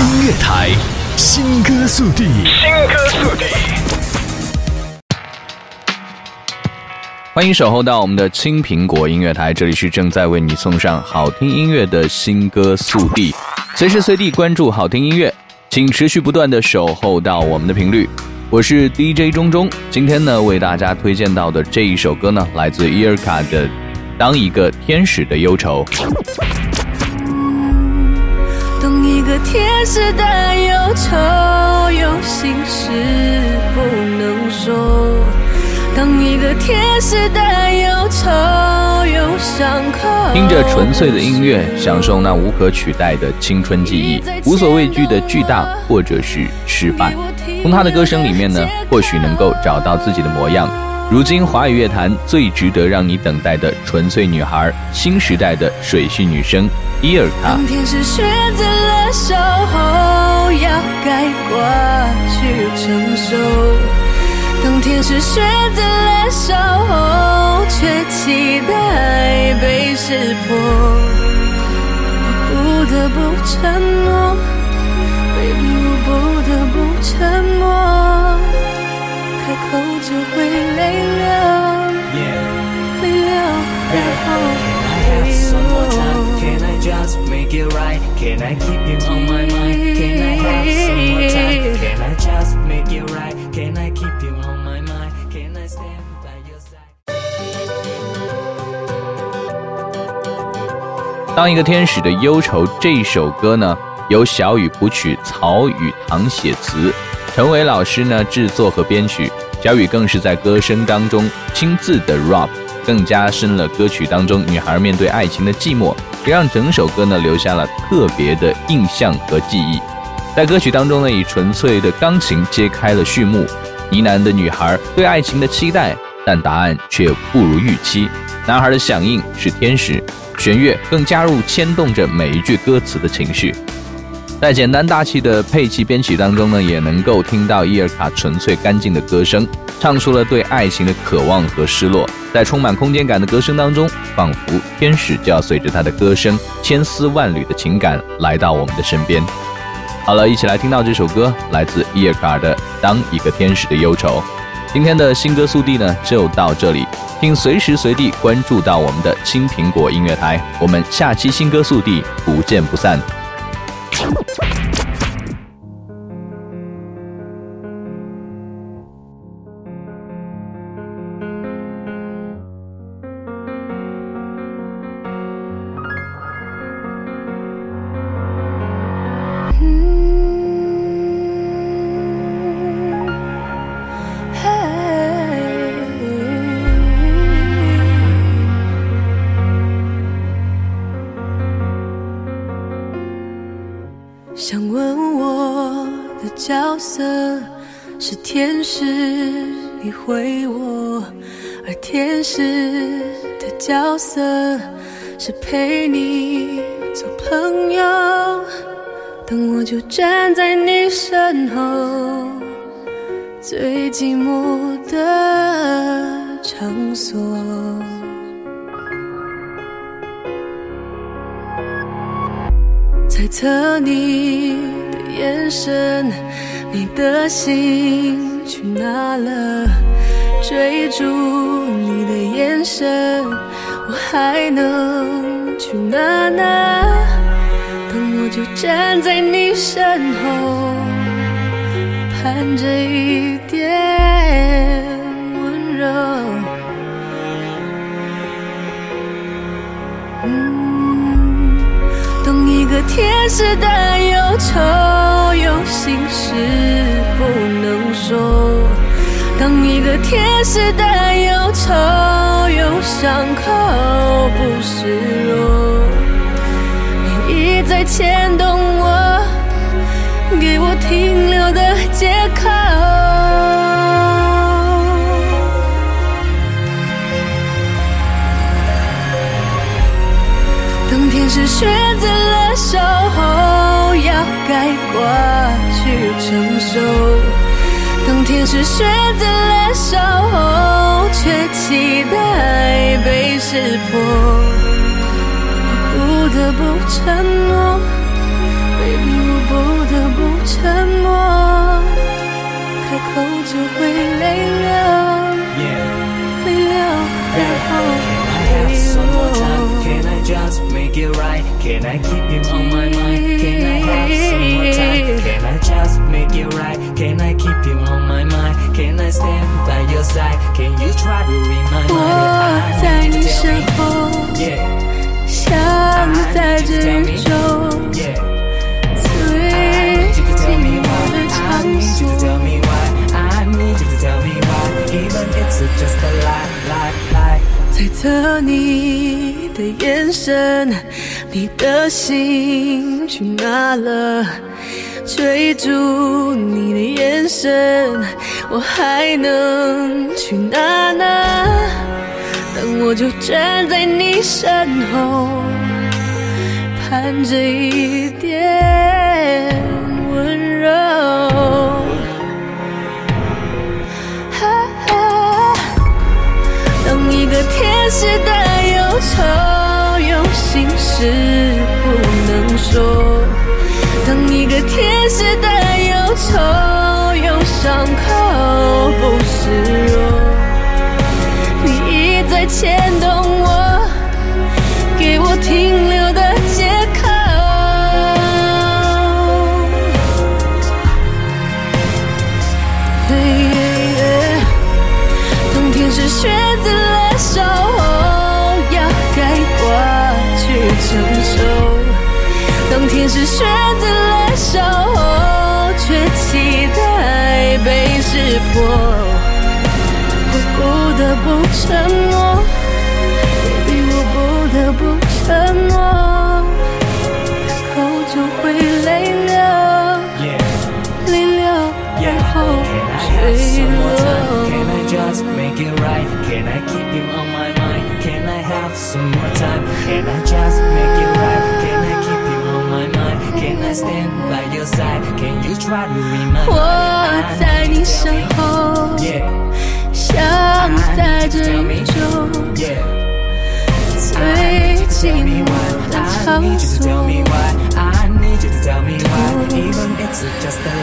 音乐台，新歌速递。新歌速递。欢迎守候到我们的青苹果音乐台，这里是正在为你送上好听音乐的新歌速递。随时随地关注好听音乐，请持续不断的守候到我们的频率。我是 DJ 中中，今天呢为大家推荐到的这一首歌呢，来自伊尔卡的《当一个天使的忧愁》。天使的忧愁，有心事不能说。当一个天使的忧愁，有伤口。听着纯粹的音乐，享受那无可取代的青春记忆，无所畏惧的巨大或者是失败。从他的歌声里面呢，或许能够找到自己的模样。如今华语乐坛最值得让你等待的纯粹女孩，新时代的水系女生伊尔卡。当天使选择了守候，要盖过去承受。当天使选择了守候，却期待被识破。我不得不承诺，baby，我不得不沉默，口就会泪流，泪流，然后坠落。Can I just make it right? Can I keep you on my mind? Can I have some more time? Can I just make it right? Can I keep you on my mind? Can I stand by your side? 当一个天使的忧愁这一首歌呢，由小雨谱曲，曹雨堂写词，陈伟老师呢制作和编曲，小雨更是在歌声当中亲自的 rap，更加深了歌曲当中女孩面对爱情的寂寞。也让整首歌呢留下了特别的印象和记忆。在歌曲当中呢，以纯粹的钢琴揭开了序幕，呢喃的女孩对爱情的期待，但答案却不如预期。男孩的响应是天使，弦乐更加入牵动着每一句歌词的情绪。在简单大气的配器编曲当中呢，也能够听到伊尔卡纯粹干净的歌声，唱出了对爱情的渴望和失落。在充满空间感的歌声当中，仿佛天使就要随着他的歌声，千丝万缕的情感来到我们的身边。好了，一起来听到这首歌，来自伊尔卡的《当一个天使的忧愁》。今天的新歌速递呢，就到这里，请随时随地关注到我们的青苹果音乐台，我们下期新歌速递不见不散。角色是天使，你回我；而天使的角色是陪你做朋友。等我就站在你身后，最寂寞的场所。猜测你的眼神，你的心去哪了？追逐你的眼神，我还能去哪呢？等我就站在你身后，盼着一天使的忧愁，有心事不能说。当一个天使的忧愁，有伤口不示弱。你一再牵动我，给我停留的借口。我去承受。当天使选择了守候，却期待被识破，我不得不沉默，baby，我不得不沉默，开口就会泪流，泪流，然后。have some more time? Can I just make it right? Can I keep him on my mind? Can I have some more time? Can I just make it right? Can I keep him on my mind? Can I stand by your side? Can you try to read my mind? 我在你身后，像在这宇宙。你的眼神，你的心去哪了？追逐你的眼神，我还能去哪呢？但我就站在你身后，盼着一点温柔。当天使选择了守候，要该过去承受。当天使选择了守候，却期待被识破，我不得不承诺，baby，我不得不承诺，开口就会泪流.泪流，然后坠 some make it right? Can I keep you on my mind? Can I have some more time? Can I just make it right? Can I keep you on my mind? Can I stand by your side? Can you try to remind me? 我在你身后， Yeah, 像在这宇宙 yeah. 最 Tell 寂 me 寞 why. 的 I 场 need you to 所。 tell me why. I need you to tell me why. Even it's just a lie.